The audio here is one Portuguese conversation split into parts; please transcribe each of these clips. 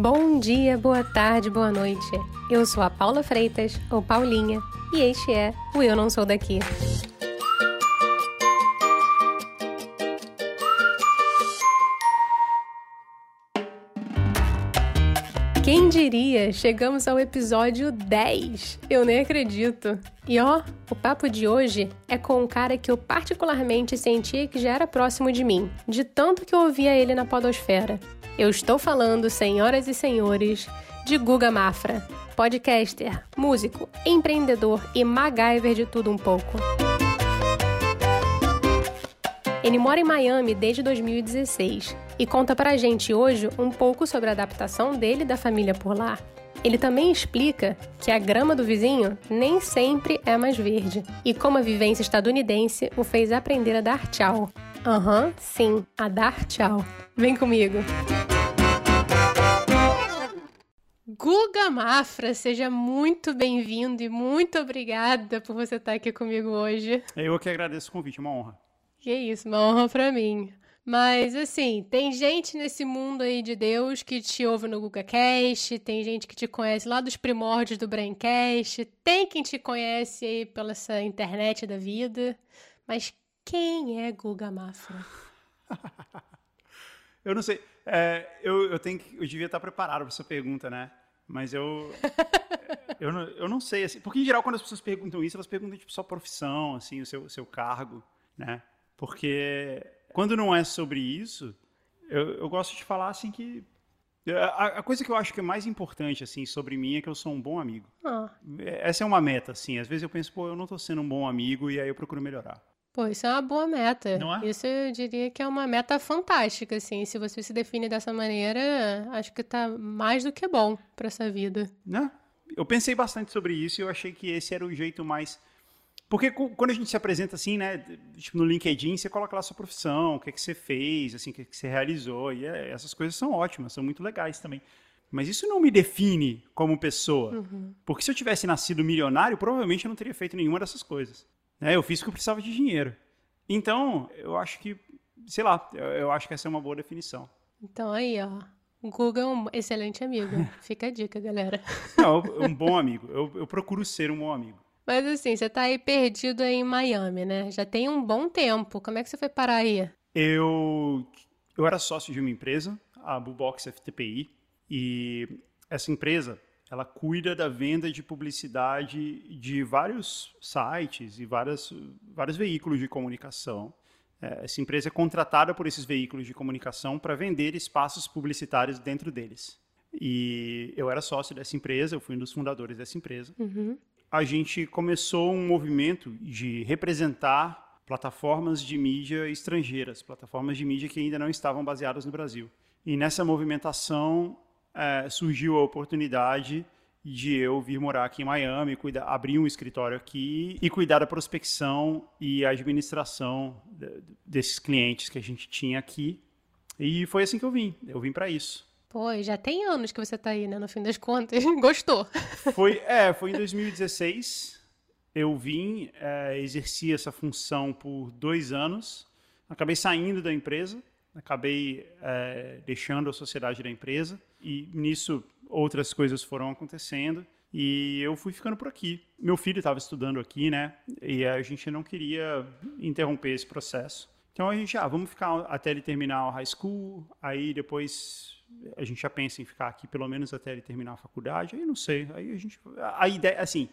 Bom dia, boa tarde, boa noite. Eu sou a Paula Freitas, ou Paulinha, e este é o Eu Não Sou Daqui. Quem diria? Chegamos ao episódio 10. Eu nem acredito. E ó, o papo de hoje é com um cara que eu particularmente sentia que já era próximo de mim, de tanto que eu ouvia ele na podosfera. Eu estou falando, senhoras e senhores, de Guga Mafra, podcaster, músico, empreendedor e MacGyver de tudo um pouco. Ele mora em Miami desde 2016 e conta pra gente hoje um pouco sobre a adaptação dele e da família por lá. Ele também explica que a grama do vizinho nem sempre é mais verde e como a vivência estadunidense o fez aprender a dar tchau. Aham, uhum, sim, a dar tchau. Vem comigo! Guga Mafra, seja muito bem-vindo e muito obrigada por você estar aqui comigo hoje. Eu que agradeço o convite, uma honra. Que isso, uma honra para mim. Mas assim, tem gente nesse mundo aí de Deus que te ouve no GugaCast, tem gente que te conhece lá dos primórdios do Braincast, tem quem te conhece aí pela essa internet da vida. Mas quem é Guga Mafra? eu não sei. É, eu, eu, tenho que, eu devia estar preparado para essa pergunta, né? Mas eu, eu, não, eu não sei, assim, porque em geral quando as pessoas perguntam isso, elas perguntam tipo sua profissão, assim, o seu, seu cargo, né? Porque quando não é sobre isso, eu, eu gosto de falar assim que a, a, coisa que eu acho que é mais importante assim sobre mim é que eu sou um bom amigo. Ah. Essa é uma meta, assim. Às vezes eu penso, pô, eu não estou sendo um bom amigo e aí eu procuro melhorar. Pô, isso é uma boa meta. Não é? Isso eu diria que é uma meta fantástica, assim. Se você se define dessa maneira, acho que tá mais do que bom para essa vida. Né? Eu pensei bastante sobre isso e eu achei que esse era o jeito mais. Porque quando a gente se apresenta assim, né, tipo no LinkedIn, você coloca lá a sua profissão, o que, é que você fez, assim, o que, é que você realizou, e é, essas coisas são ótimas, são muito legais também. Mas isso não me define como pessoa. Uhum. Porque se eu tivesse nascido milionário, provavelmente eu não teria feito nenhuma dessas coisas. Né? Eu fiz porque eu precisava de dinheiro. Então, eu acho que, sei lá, eu, eu acho que essa é uma boa definição. Então aí, ó. O Google é um excelente amigo. Fica a dica, galera. Não, um bom amigo. Eu, eu procuro ser um bom amigo. Mas assim, você tá aí perdido aí em Miami, né? Já tem um bom tempo. Como é que você foi parar aí? Eu, eu era sócio de uma empresa, a Bubox FTPI, e essa empresa ela cuida da venda de publicidade de vários sites e várias, vários veículos de comunicação. É, essa empresa é contratada por esses veículos de comunicação para vender espaços publicitários dentro deles. E eu era sócio dessa empresa, eu fui um dos fundadores dessa empresa. Uhum. A gente começou um movimento de representar plataformas de mídia estrangeiras, plataformas de mídia que ainda não estavam baseadas no Brasil. E nessa movimentação, é, surgiu a oportunidade de eu vir morar aqui em Miami, cuidar, abrir um escritório aqui e cuidar da prospecção e administração desses clientes que a gente tinha aqui. E foi assim que eu vim. Eu vim para isso. Pô, já tem anos que você está aí, né? No fim das contas, gostou? Foi, é, foi em 2016. Eu vim, é, exerci essa função por dois anos. Acabei saindo da empresa acabei é, deixando a sociedade da empresa e nisso outras coisas foram acontecendo e eu fui ficando por aqui. Meu filho estava estudando aqui, né? E a gente não queria interromper esse processo. Então a gente, ah, vamos ficar até ele terminar o high school, aí depois a gente já pensa em ficar aqui pelo menos até ele terminar a faculdade. Aí não sei, aí a gente, a ideia, assim,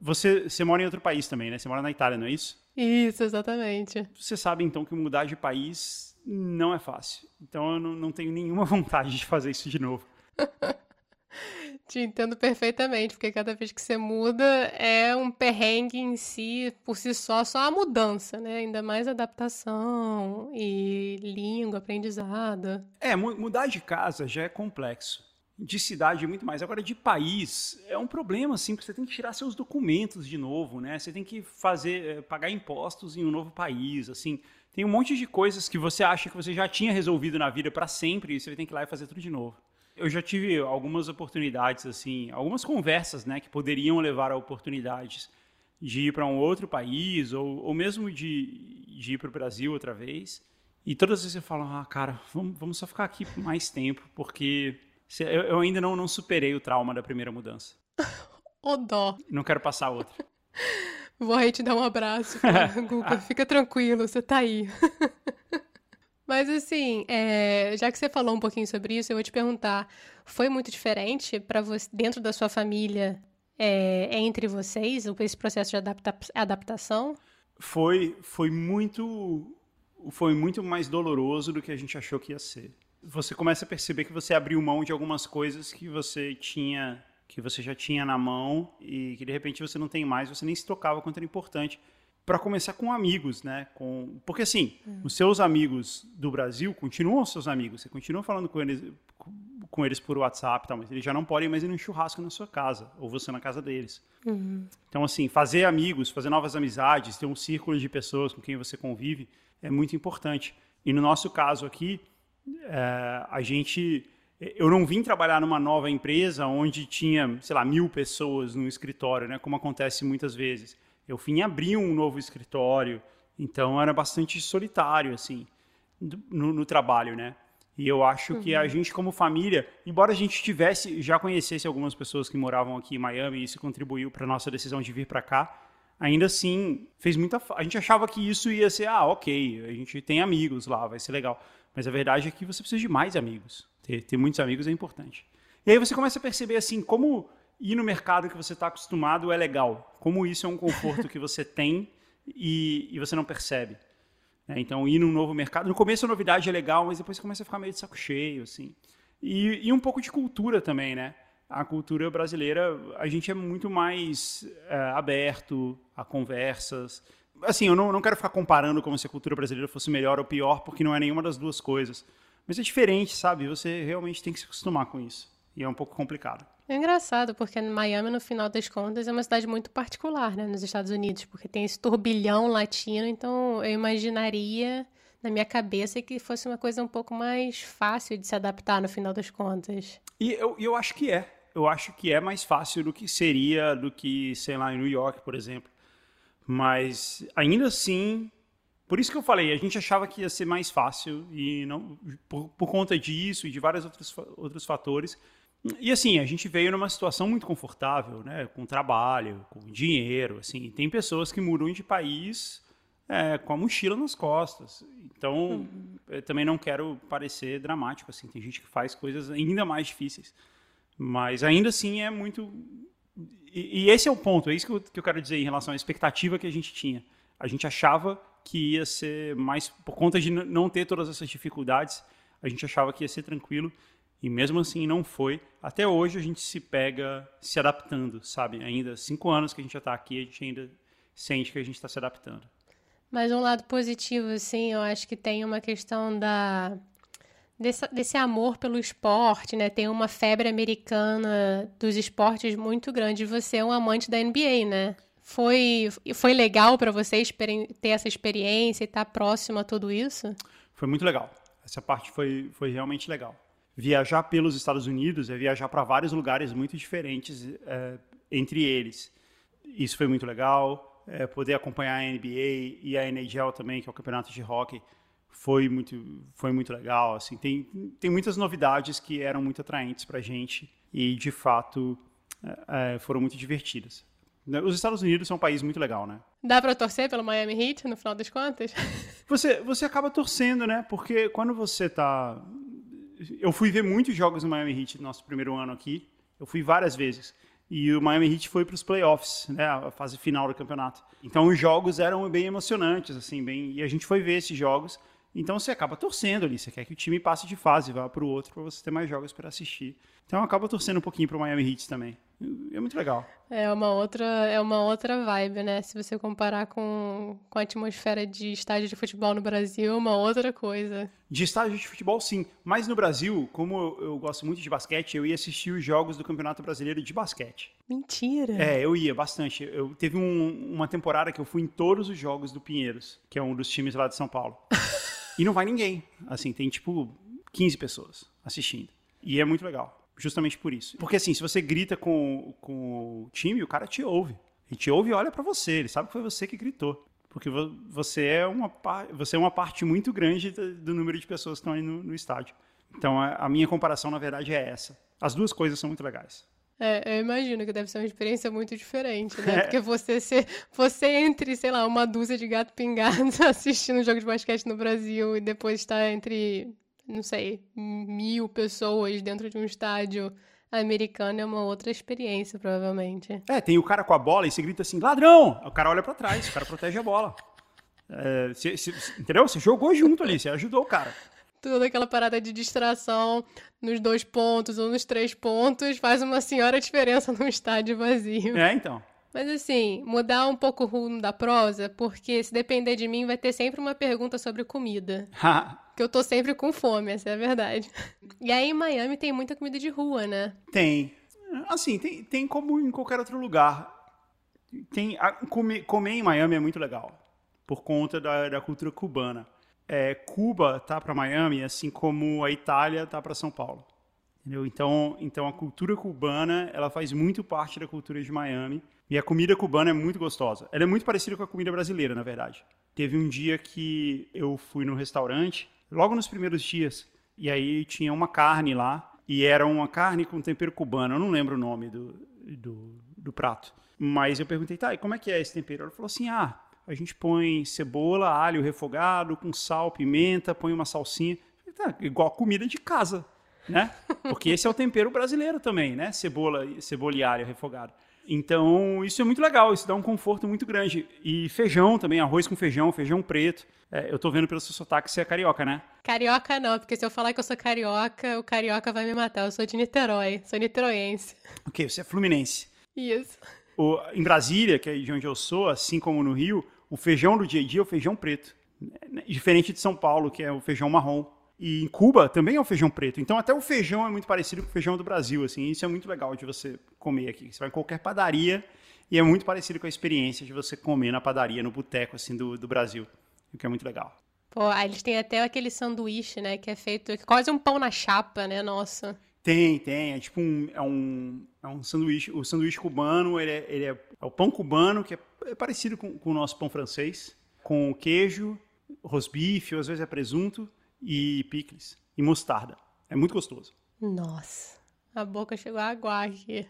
você, você mora em outro país também, né? Você mora na Itália, não é isso? Isso, exatamente. Você sabe então que mudar de país não é fácil. Então eu não, não tenho nenhuma vontade de fazer isso de novo. Te entendo perfeitamente, porque cada vez que você muda é um perrengue em si, por si só, só a mudança, né? Ainda mais adaptação e língua, aprendizado. É, mudar de casa já é complexo. De cidade muito mais. Agora, de país, é um problema, assim, porque você tem que tirar seus documentos de novo, né? Você tem que fazer, eh, pagar impostos em um novo país, assim tem um monte de coisas que você acha que você já tinha resolvido na vida para sempre e você tem que ir lá e fazer tudo de novo. Eu já tive algumas oportunidades, assim, algumas conversas, né, que poderiam levar a oportunidades de ir para um outro país ou, ou mesmo de, de ir para o Brasil outra vez. E todas as vezes eu falo, ah, cara, vamos, vamos só ficar aqui por mais tempo, porque Eu, eu ainda não, não superei o trauma da primeira mudança. Ô dó. Não quero passar outra. Vou aí te dar um abraço, Guga. Fica tranquilo, você tá aí. Mas assim, é, já que você falou um pouquinho sobre isso, eu vou te perguntar: foi muito diferente para você dentro da sua família é, entre vocês esse processo de adapta adaptação? Foi, foi muito, foi muito mais doloroso do que a gente achou que ia ser. Você começa a perceber que você abriu mão de algumas coisas que você tinha que você já tinha na mão e que de repente você não tem mais, você nem se tocava quanto era importante. Para começar com amigos, né? Com... Porque assim, hum. os seus amigos do Brasil continuam seus amigos, você continua falando com eles, com eles por WhatsApp, tal, mas eles já não podem mais ir num churrasco na sua casa, ou você na casa deles. Uhum. Então, assim, fazer amigos, fazer novas amizades, ter um círculo de pessoas com quem você convive é muito importante. E no nosso caso aqui, é, a gente eu não vim trabalhar numa nova empresa onde tinha, sei lá, mil pessoas no escritório, né? Como acontece muitas vezes. Eu vim abrir um novo escritório, então era bastante solitário, assim, no, no trabalho, né? E eu acho uhum. que a uhum. gente, como família, embora a gente tivesse, já conhecesse algumas pessoas que moravam aqui em Miami e isso contribuiu para nossa decisão de vir para cá, ainda assim fez muita. A gente achava que isso ia ser, ah, ok, a gente tem amigos lá, vai ser legal. Mas a verdade é que você precisa de mais amigos. Ter, ter muitos amigos é importante. E aí você começa a perceber assim como ir no mercado que você está acostumado é legal. Como isso é um conforto que você tem e, e você não percebe. É, então, ir num novo mercado. No começo a novidade é legal, mas depois você começa a ficar meio de saco cheio, assim. E, e um pouco de cultura também, né? A cultura brasileira, a gente é muito mais é, aberto a conversas assim, eu não, não quero ficar comparando como se a cultura brasileira fosse melhor ou pior, porque não é nenhuma das duas coisas. Mas é diferente, sabe? Você realmente tem que se acostumar com isso. E é um pouco complicado. É engraçado, porque Miami, no final das contas, é uma cidade muito particular, né, nos Estados Unidos, porque tem esse turbilhão latino, então eu imaginaria, na minha cabeça, que fosse uma coisa um pouco mais fácil de se adaptar no final das contas. E eu, eu acho que é. Eu acho que é mais fácil do que seria do que, sei lá, em New York, por exemplo. Mas ainda assim, por isso que eu falei, a gente achava que ia ser mais fácil e não por, por conta disso e de vários outros, outros fatores. E assim, a gente veio numa situação muito confortável, né? Com trabalho, com dinheiro, assim. Tem pessoas que mudam de país é, com a mochila nas costas. Então, uhum. eu também não quero parecer dramático, assim. Tem gente que faz coisas ainda mais difíceis. Mas ainda assim é muito e, e, esse é o ponto, é isso que eu, que eu quero dizer em relação à expectativa que a gente tinha. A gente achava que ia ser mais, por conta de não ter todas essas dificuldades, a gente achava que ia ser tranquilo, e mesmo assim não foi. Até hoje a gente se pega se adaptando, sabe? Ainda cinco anos que a gente já está aqui, a gente ainda sente que a gente está se adaptando. Mas um lado positivo, assim, eu acho que tem uma questão da desse, desse amor pelo esporte, né? Tem uma febre americana dos esportes muito grande. Você é um amante da NBA, né? Foi, foi legal para você ter essa experiência e estar tá próximo a tudo isso? Foi muito legal. Essa parte foi, foi realmente legal. Viajar pelos Estados Unidos é viajar para vários lugares muito diferentes é, entre eles. Isso foi muito legal. É, poder acompanhar a NBA e a NHL também, que é o campeonato de hockey foi muito, foi muito legal. Assim, tem, tem muitas novidades que eram muito atraentes para a gente e, de fato, é, é, foram muito divertidas. Os Estados Unidos são um país muito legal, né? Dá para torcer pelo Miami Heat, no final das contas? Você, você acaba torcendo, né? Porque quando você tá... Eu fui ver muitos jogos no Miami Heat no nosso primeiro ano aqui. Eu fui várias vezes. E o Miami Heat foi para os playoffs, né? A fase final do campeonato. Então os jogos eram bem emocionantes, assim, bem... E a gente foi ver esses jogos. Então você acaba torcendo ali, você quer que o time passe de fase, vá para o outro para você ter mais jogos para assistir. Então acaba torcendo um pouquinho para o Miami Heat também. É muito legal. É uma outra, é uma outra vibe, né? Se você comparar com, com a atmosfera de estádio de futebol no Brasil, é uma outra coisa. De estádio de futebol, sim. Mas no Brasil, como eu, eu gosto muito de basquete, eu ia assistir os jogos do Campeonato Brasileiro de Basquete. Mentira! É, eu ia bastante. Eu teve um, uma temporada que eu fui em todos os jogos do Pinheiros, que é um dos times lá de São Paulo. E não vai ninguém. Assim, tem tipo 15 pessoas assistindo. E é muito legal. Justamente por isso. Porque assim, se você grita com, com o time, o cara te ouve. Ele te ouve e olha para você. Ele sabe que foi você que gritou. Porque você é uma, você é uma parte muito grande do, número de pessoas que estão aí no, no estádio. Então, a, a minha comparação, na verdade, é essa. As duas coisas são muito legais. É, eu imagino que deve ser uma experiência muito diferente, né? Porque você ser, você entre, sei lá, uma dúzia de gato pingado assistindo um jogo de basquete no Brasil e depois estar entre, não sei, mil pessoas dentro de um estádio americano é uma outra experiência, provavelmente. É, tem o cara com a bola e você grita assim, ladrão! O cara olha para trás, o cara protege a bola. É, cê, cê, entendeu? Você jogou junto ali, você ajudou o cara toda aquela parada de distração nos dois pontos ou nos três pontos faz uma senhora diferença num estádio vazio. É, então. Mas assim, mudar um pouco o rumo da prosa, porque se depender de mim, vai ter sempre uma pergunta sobre comida. que eu tô sempre com fome, essa é a verdade. E aí em Miami tem muita comida de rua, né? Tem. Assim, tem, tem como em qualquer outro lugar. Tem, a, comer, comer em Miami é muito legal, por conta da, da cultura cubana é, Cuba tá para Miami, assim como a Itália tá para São Paulo. Entendeu? Então, então a cultura cubana ela faz muito parte da cultura de Miami e a comida cubana é muito gostosa. Ela é muito parecida com a comida brasileira, na verdade. Teve um dia que eu fui no restaurante, logo nos primeiros dias, e aí tinha uma carne lá e era uma carne com tempero cubano. Eu não lembro o nome do, do, do prato. Mas eu perguntei, tá, e como é que é esse tempero? Ela falou assim, ah, a gente põe cebola, alho refogado, com sal, pimenta, põe uma salsinha. Tá, igual comida de casa, né? Porque esse é o tempero brasileiro também, né? Cebola, cebola e alho refogado. Então, isso é muito legal, isso dá um conforto muito grande. E feijão também, arroz com feijão, feijão preto. É, eu tô vendo pelo seu sotaque que você é carioca, né? Carioca não, porque se eu falar que eu sou carioca, o carioca vai me matar. Eu sou de Niterói, sou niteroense. Ok, você é fluminense. Isso. O, em Brasília, que é de onde eu sou, assim como no Rio, o feijão do dia a dia é o feijão preto. Diferente de São Paulo, que é o feijão marrom. E em Cuba também é o feijão preto. Então até o feijão é muito parecido com o feijão do Brasil, assim. Isso é muito legal de você comer aqui. Você vai em qualquer padaria e é muito parecido com a experiência de você comer na padaria, no boteco, assim, do, do Brasil. O que é muito legal. Pô, eles têm até aquele sanduíche, né, que é feito quase um pão na chapa, né, nossa. Tem, tem. É tipo um, é um, é um sanduíche. O sanduíche cubano, ele é, ele é, é o pão cubano, que é, é parecido com, com, o nosso pão francês, com queijo, rosbife, às vezes é presunto, e picles, e mostarda. É muito gostoso. Nossa, a boca chegou a aguar aqui.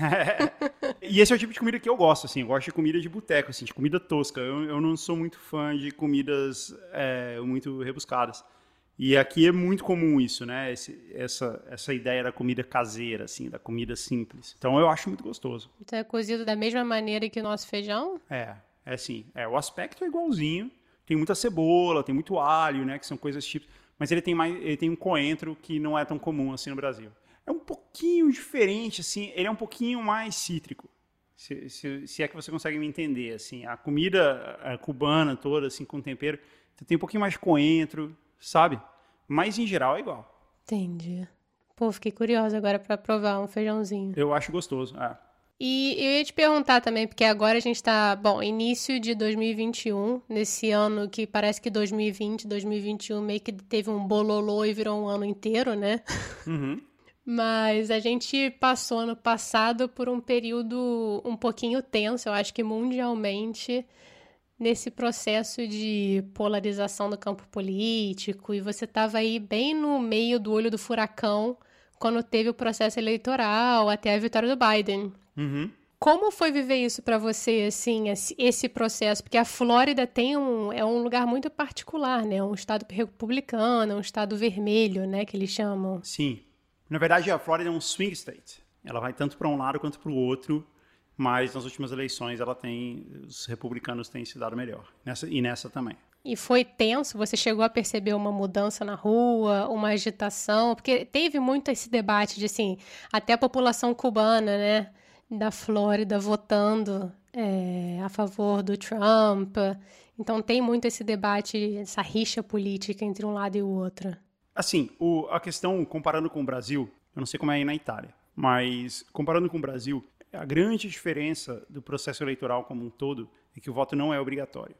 é. E esse é o tipo de comida que eu gosto, assim. Eu gosto de comida de boteco, assim, de comida tosca. Eu, eu não sou muito fã de comidas é, muito rebuscadas. E aqui é muito comum isso, né? Esse, essa, essa ideia da comida caseira, assim, da comida simples. Então eu acho muito gostoso. Então é cozido da mesma maneira que o nosso feijão? É, é assim. É, o aspecto é igualzinho. Tem muita cebola, tem muito alho, né? Que são coisas típicas. Mas ele tem, mais, ele tem um coentro que não é tão comum assim no Brasil. É um pouquinho diferente, assim. Ele é um pouquinho mais cítrico. Se, se, se é que você consegue me entender, assim. A comida cubana toda, assim, com tempero, tem um pouquinho mais de coentro, sabe? Mas em geral é igual. Entendi. Pô, fiquei curiosa agora para provar um feijãozinho. Eu acho gostoso, é. E eu ia te perguntar também, porque agora a gente tá, bom, início de 2021, nesse ano que parece que 2020, 2021 meio que teve um bololô e virou um ano inteiro, né? Uhum. Mas a gente passou ano passado por um período um pouquinho tenso, eu acho que mundialmente, nesse processo de polarização do campo político e você estava aí bem no meio do olho do furacão quando teve o processo eleitoral até a vitória do Biden. Uhum. Como foi viver isso para você, assim, esse processo? Porque a Flórida tem um, é um lugar muito particular, né? Um estado republicano, um estado vermelho, né? Que eles chamam. Sim. Na verdade, a Flórida é um swing state. Ela vai tanto para um lado quanto para o outro mas nas últimas eleições ela tem os republicanos têm se dado melhor nessa e nessa também e foi tenso você chegou a perceber uma mudança na rua uma agitação porque teve muito esse debate de assim até a população cubana né da Flórida votando é, a favor do Trump. Então tem muito esse debate essa rixa política entre um lado e o outro. Assim o, a questão comparando com o Brasil eu não sei como é aí na Itália mas comparando com o Brasil a grande diferença do processo eleitoral como um todo é que o voto não é obrigatório.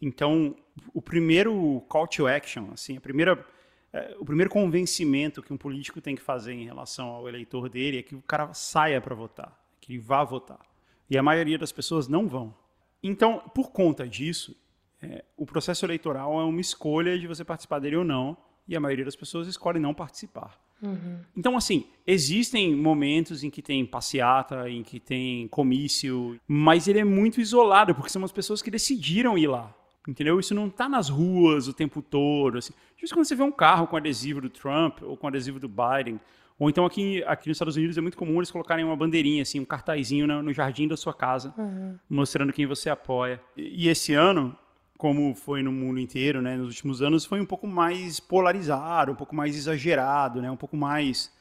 Então, o primeiro call to action, assim, a primeira, é, o primeiro convencimento que um político tem que fazer em relação ao eleitor dele é que o cara saia para votar, que ele vá votar. E a maioria das pessoas não vão. Então, por conta disso, é, o processo eleitoral é uma escolha de você participar dele ou não, e a maioria das pessoas escolhe não participar. Uhum. Então, assim, existem momentos em que tem passeata, em que tem comício, mas ele é muito isolado, porque são as pessoas que decidiram ir lá. Entendeu? Isso não está nas ruas o tempo todo. Assim. Justo quando você vê um carro com adesivo do Trump ou com adesivo do Biden, ou então aqui, aqui nos Estados Unidos é muito comum eles colocarem uma bandeirinha, assim, um cartazinho no, no jardim da sua casa, uhum. mostrando quem você apoia. E, e, esse ano, como foi no mundo inteiro, né, nos últimos anos, foi um pouco mais polarizado, um pouco mais exagerado, né, um pouco mais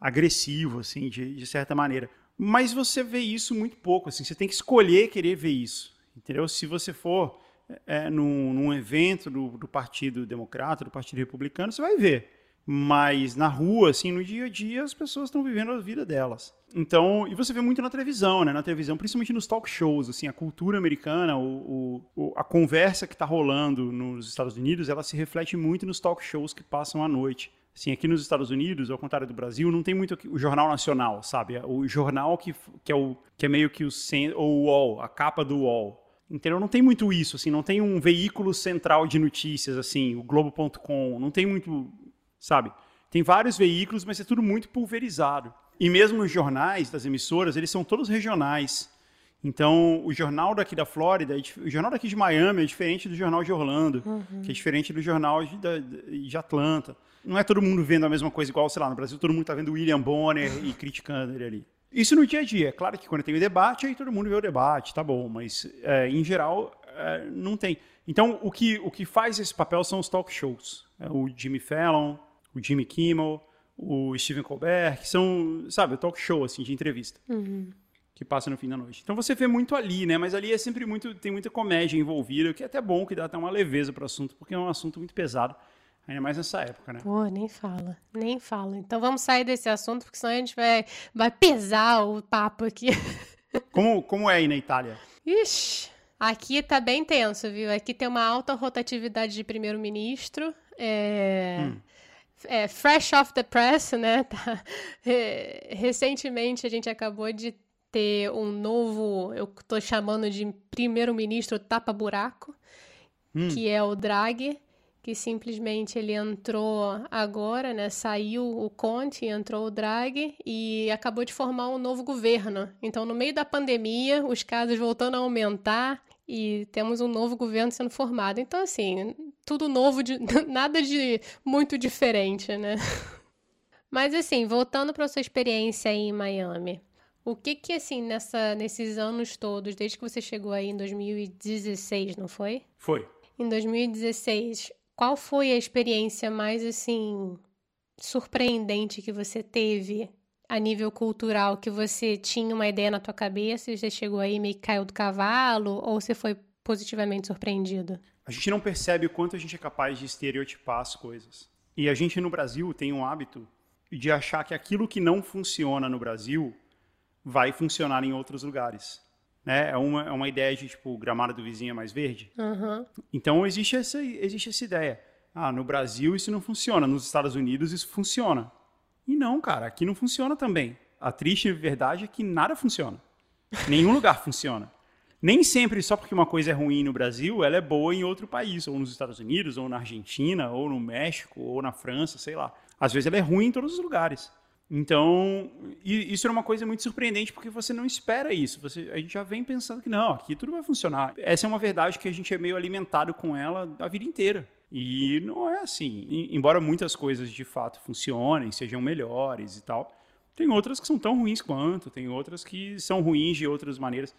agressivo, assim, de, de certa maneira. Mas você vê isso muito pouco, assim, você tem que escolher querer ver isso, entendeu? Se você for é, num, num evento do, do Partido Democrata, do Partido Republicano, você vai ver mas na rua, assim, no dia a dia, as pessoas estão vivendo a vida delas. Então, e você vê muito na televisão, né? Na televisão, principalmente nos talk shows, assim, a cultura americana, o, o a conversa que está rolando nos Estados Unidos, ela se reflete muito nos talk shows que passam à noite. Assim, aqui nos Estados Unidos, ao contrário do Brasil, não tem muito o jornal nacional, sabe? O jornal que, que, é, o, que é meio que o, o UOL, a capa do UOL. Entendeu? Não tem muito isso, assim, não tem um veículo central de notícias, assim, o Globo.com, não tem muito sabe? Tem vários veículos, mas é tudo muito pulverizado. E mesmo os jornais das emissoras, eles são todos regionais. Então, o jornal daqui da Flórida, o jornal daqui de Miami é diferente do jornal de Orlando, uhum. que é diferente do jornal de, de, de, Atlanta. Não é todo mundo vendo a mesma coisa igual, sei lá, no Brasil todo mundo está vendo William Bonner e criticando ele ali. Isso no dia a dia. É claro que quando tem o debate, aí todo mundo vê o debate, tá bom, mas é, em geral é, não tem. Então, o que, o que faz esse papel são os talk shows. É o Jimmy Fallon, o Jimmy Kimmel, o Stephen Colbert, que são, sabe, talk show, assim, de entrevista. Uhum. Que passa no fim da noite. Então você vê muito ali, né? Mas ali é sempre muito. Tem muita comédia envolvida, que é até bom, que dá até uma leveza para o assunto, porque é um assunto muito pesado. Ainda mais nessa época, né? Pô, nem fala, nem fala. Então vamos sair desse assunto, porque senão a gente vai, vai pesar o papo aqui. Como, como é aí na Itália? Ixi, aqui tá bem tenso, viu? Aqui tem uma alta rotatividade de primeiro-ministro. É... Hum é, fresh off the press, né? Tá, recentemente a gente acabou de ter um novo, eu estou chamando de primeiro-ministro tapa-buraco, hum. que é o Draghi, que simplesmente ele entrou agora, né? Saiu o Conte, entrou o Draghi e acabou de formar um novo governo. Então, no meio da pandemia, os casos voltando a aumentar e temos um novo governo sendo formado. Então, assim, tudo novo, de, nada de muito diferente, né? Mas, assim, voltando para sua experiência aí em Miami, o que que, assim, nessa, nesses anos todos, desde que você chegou aí em 2016, não foi? Foi. Em 2016, qual foi a experiência mais, assim, surpreendente que você teve a nível cultural que você tinha uma ideia na tua cabeça e você chegou aí meio que caiu do cavalo ou você foi positivamente surpreendido? A gente não percebe o quanto a gente é capaz de estereotipar as coisas. E a gente no Brasil tem um hábito de achar que aquilo que não funciona no Brasil vai funcionar em outros lugares. Né? É, uma, é uma ideia de, tipo, gramado do vizinho é mais verde. Uhum. Então, existe essa, existe essa ideia. Ah, no Brasil isso não funciona, nos Estados Unidos isso funciona. E não, cara, aqui não funciona também. A triste verdade é que nada funciona. Nenhum lugar funciona. Nem sempre, só porque uma coisa é ruim no Brasil, ela é boa em outro país, ou nos Estados Unidos, ou na Argentina, ou no México, ou na França, sei lá. Às vezes ela é ruim em todos os lugares. Então, isso era uma coisa muito surpreendente porque você não espera isso. Você, a gente já vem pensando que não, aqui tudo vai funcionar. Essa é uma verdade que a gente é meio alimentado com ela a vida inteira. E não é assim. Embora muitas coisas de fato funcionem, sejam melhores e tal, tem outras que são tão ruins quanto, tem outras que são ruins de outras maneiras.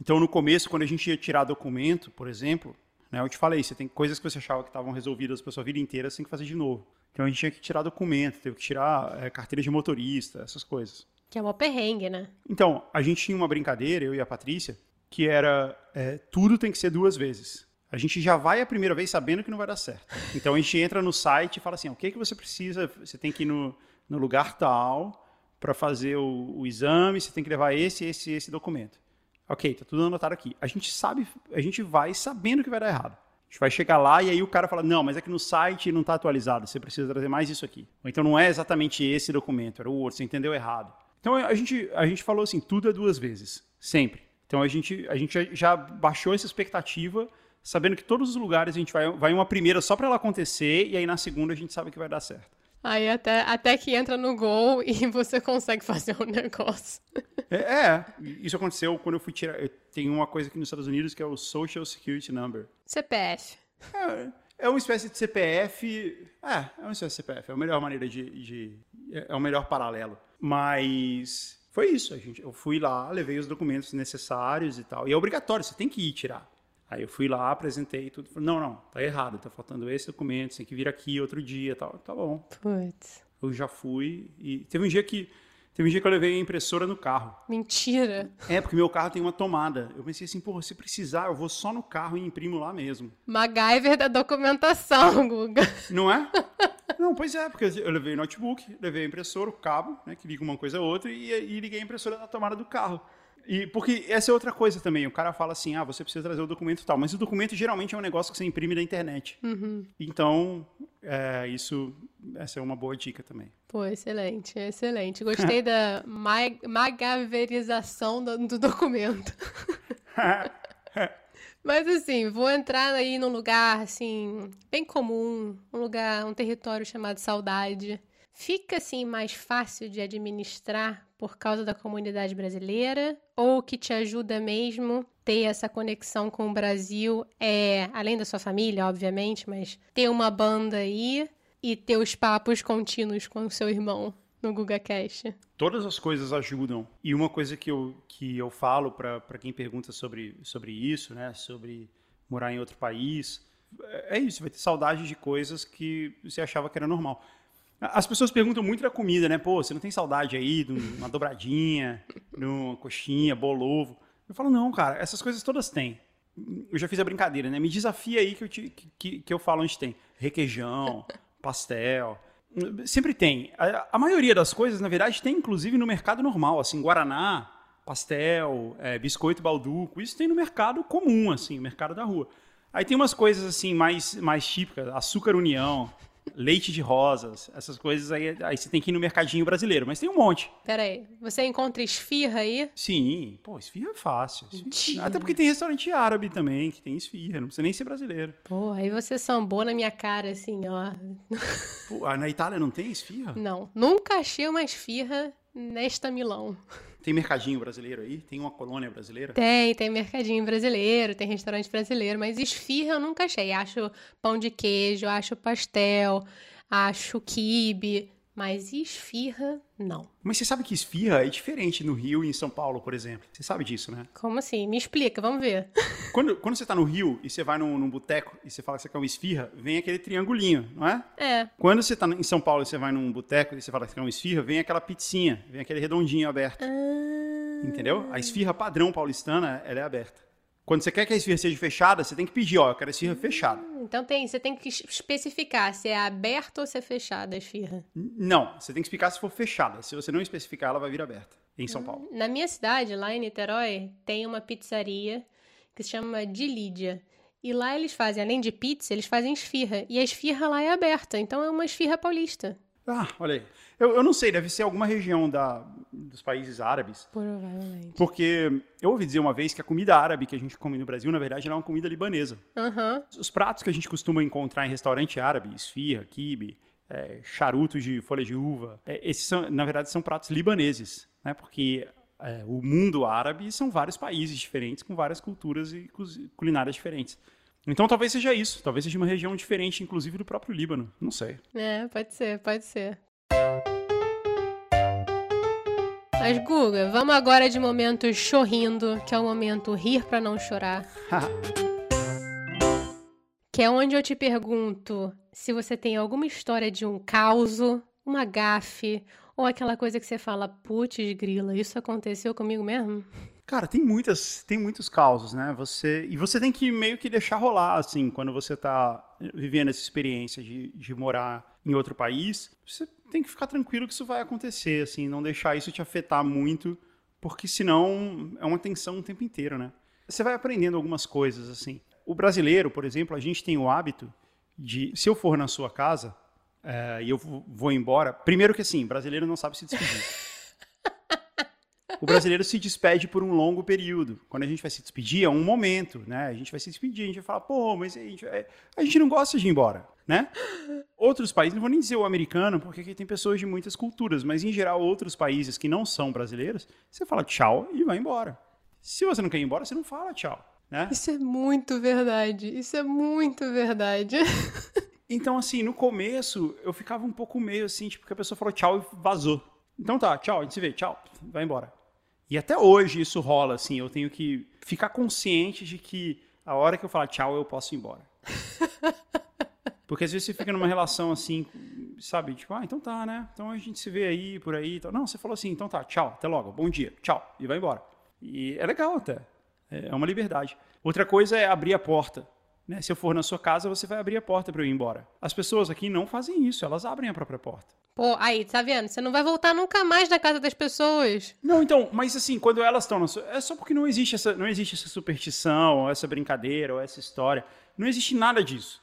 Então, no começo, quando a gente ia tirar documento, por exemplo, né, eu te falei, você tem coisas que você achava que estavam resolvidas para sua vida inteira, você tem que fazer de novo. Então, a gente tinha que tirar documento, teve que tirar é, carteira de motorista, essas coisas. Que é uma perrengue, né? Então, a gente tinha uma brincadeira, eu e a Patrícia, que era é, tudo tem que ser duas vezes a gente já vai a primeira vez sabendo que não vai dar certo. Então a gente entra no site e fala assim: o que, que você precisa? Você tem que ir no, no lugar tal para fazer o, o, exame, você tem que levar esse, esse, esse documento. Ok, tá tudo anotado aqui. A gente sabe, a gente vai sabendo que vai dar errado. A gente vai chegar lá e aí o cara fala: não, mas é que no site não está atualizado, você precisa trazer mais isso aqui. Ou então não é exatamente esse documento, era o outro, você entendeu errado. Então a gente, a gente falou assim: tudo é duas vezes, sempre. Então a gente, a gente já baixou essa expectativa sabendo que todos os lugares a gente vai, vai uma primeira só para ela acontecer e aí na segunda a gente sabe que vai dar certo. Aí até, até que entra no gol e você consegue fazer o um negócio. É, é, isso aconteceu quando eu fui tirar. Tem uma coisa aqui nos Estados Unidos que é o Social Security Number. CPF. É, é uma espécie de CPF. É, é uma espécie de CPF. É a melhor maneira de. de é o melhor paralelo. Mas foi isso. A gente, eu fui lá, levei os documentos necessários e tal. E é obrigatório, você tem que ir tirar. Aí eu fui lá, apresentei tudo. Falei, não, não, tá errado, tá faltando esse documento, você tem que vir aqui outro dia tal. Tá bom. Putz. Eu já fui e teve um dia que Teve um dia que eu levei a impressora no carro. Mentira. É, porque meu carro tem uma tomada. Eu pensei assim, pô, se precisar, eu vou só no carro e imprimo lá mesmo. MacGyver da documentação, Guga. Não é? Não, pois é, porque eu levei o notebook, levei a impressora, o cabo, né, que liga uma coisa a outra, e, e liguei a impressora na tomada do carro. E porque essa é outra coisa também. O cara fala assim: ah, você precisa trazer o documento tal. Mas o documento geralmente é um negócio que você imprime da internet. Uhum. Então, é, isso, essa é uma boa dica também. Pô, excelente, excelente. Gostei da mag magaverização do, do documento. Mas assim, vou entrar aí num lugar assim, bem comum, um lugar, um território chamado saudade. Fica assim mais fácil de administrar por causa da comunidade brasileira ou que te ajuda mesmo ter essa conexão com o Brasil é além da sua família, obviamente, mas ter uma banda aí e ter os papos contínuos com o seu irmão no GugaCast? Todas as coisas ajudam. E uma coisa que eu, que eu falo para quem pergunta sobre, sobre isso, né, sobre morar em outro país, é isso, vai ter saudade de coisas que você achava que era normal. As pessoas perguntam muito da comida, né? Pô, você não tem saudade aí de uma dobradinha, de uma coxinha, bolovo? Eu falo, não, cara, essas coisas todas têm. Eu já fiz a brincadeira, né? Me desafia aí que eu, te, que, que eu falo onde tem. Requeijão, pastel. Sempre tem. A, a, maioria das coisas, na verdade, tem inclusive no mercado normal, assim, guaraná, pastel, é, biscoito balduco, isso tem no mercado comum, assim, mercado da rua. Aí tem umas coisas assim mais, mais típicas, açúcar união, leite de rosas, essas coisas aí, aí você tem que ir no mercadinho brasileiro, mas tem um monte. Peraí, você encontra esfirra aí? Sim, pô, esfirra é fácil. Esfirra. Até porque tem restaurante árabe também, que tem esfirra, não precisa nem ser brasileiro. Pô, aí você sambou na minha cara, assim, ó. Pô, na Itália não tem esfirra? Não, nunca achei uma esfirra nesta Milão. Tem mercadinho brasileiro aí? Tem uma colônia brasileira? Tem, tem mercadinho brasileiro, tem restaurante brasileiro, mas esfirra eu nunca achei. Acho pão de queijo, acho pastel, acho quibe, mas esfirra, não. Mas você sabe que esfirra é diferente no Rio e em São Paulo, por exemplo. Você sabe disso, né? Como assim? Me explica, vamos ver. Quando, quando você está no Rio e você vai num, num boteco e você fala que você quer uma esfirra, vem aquele triangulinho, não é? É. Quando você está em São Paulo e você vai num boteco e você fala que você quer uma esfirra, vem aquela pizzinha, vem aquele redondinho aberto. Ah. Entendeu? A esfirra padrão paulistana, ela é aberta. Quando você quer que a esfirra seja fechada, você tem que pedir, ó, eu quero a esfirra fechada. Então tem, você tem que especificar se é aberta ou se é fechada a esfirra. Não, você tem que explicar se for fechada. Se você não especificar, ela vai vir aberta. Em São Paulo. Na minha cidade, lá em Niterói, tem uma pizzaria que se chama de Lídia. E lá eles fazem, além de pizza, eles fazem esfirra. E a esfirra lá é aberta, então é uma esfirra paulista. Ah, olha aí. Eu, eu não sei, deve ser alguma região da, dos países árabes. Provavelmente. Porque eu ouvi dizer uma vez que a comida árabe que a gente come no Brasil, na verdade, é uma comida libanesa. Uhum. Os pratos que a gente costuma encontrar em restaurante árabe, esfirra, quibe, é, charutos de folha de uva, é, esses são, na verdade, são pratos libaneses, né? Porque é, o mundo árabe são vários países diferentes, com várias culturas e culinárias diferentes. Então talvez seja isso, talvez seja uma região diferente, inclusive do próprio Líbano, não sei. É, pode ser, pode ser. Mas, Guga, vamos agora de momento chorrindo, que é o momento rir para não chorar. que é onde eu te pergunto se você tem alguma história de um caos, uma gafe, ou aquela coisa que você fala, putz, grila, isso aconteceu comigo mesmo? Cara, tem muitas, tem muitos causos, né? Você e você tem que meio que deixar rolar, assim, quando você está vivendo essa experiência de, de morar em outro país, você tem que ficar tranquilo que isso vai acontecer, assim, não deixar isso te afetar muito, porque senão é uma tensão o tempo inteiro, né? Você vai aprendendo algumas coisas, assim. O brasileiro, por exemplo, a gente tem o hábito de, se eu for na sua casa é, e eu vou embora, primeiro que assim, brasileiro não sabe se despedir. o brasileiro se despede por um longo período. Quando a gente vai se despedir, é um momento, né? A gente vai se despedir, a gente vai falar, pô, mas a gente, é, a gente não gosta de ir embora, né? Outros países, não vou nem dizer o americano, porque aqui tem pessoas de muitas culturas, mas em geral, outros países que não são brasileiros, você fala tchau e vai embora. Se você não quer ir embora, você não fala tchau, né? Isso é muito verdade. Isso é muito verdade. Então, assim, no começo, eu ficava um pouco meio assim, tipo, que a pessoa falou tchau e vazou. Então tá, tchau, a gente se vê, tchau, vai embora. E até hoje isso rola, assim, eu tenho que ficar consciente de que a hora que eu falar tchau, eu posso ir embora. Porque às vezes você fica numa relação assim, sabe? Tipo, ah, então tá, né? Então a gente se vê aí, por aí. Então, não, você falou assim, então tá, tchau, até logo, bom dia, tchau, e vai embora. E é legal até. É uma liberdade. Outra coisa é abrir a porta. Né? Se eu for na sua casa, você vai abrir a porta para eu ir embora. As pessoas aqui não fazem isso, elas abrem a própria porta. Pô, aí, tá vendo? Você não vai voltar nunca mais na casa das pessoas. Não, então, mas assim, quando elas estão na sua... É só porque não existe essa, não existe essa superstição, ou essa brincadeira, ou essa história. Não existe nada disso.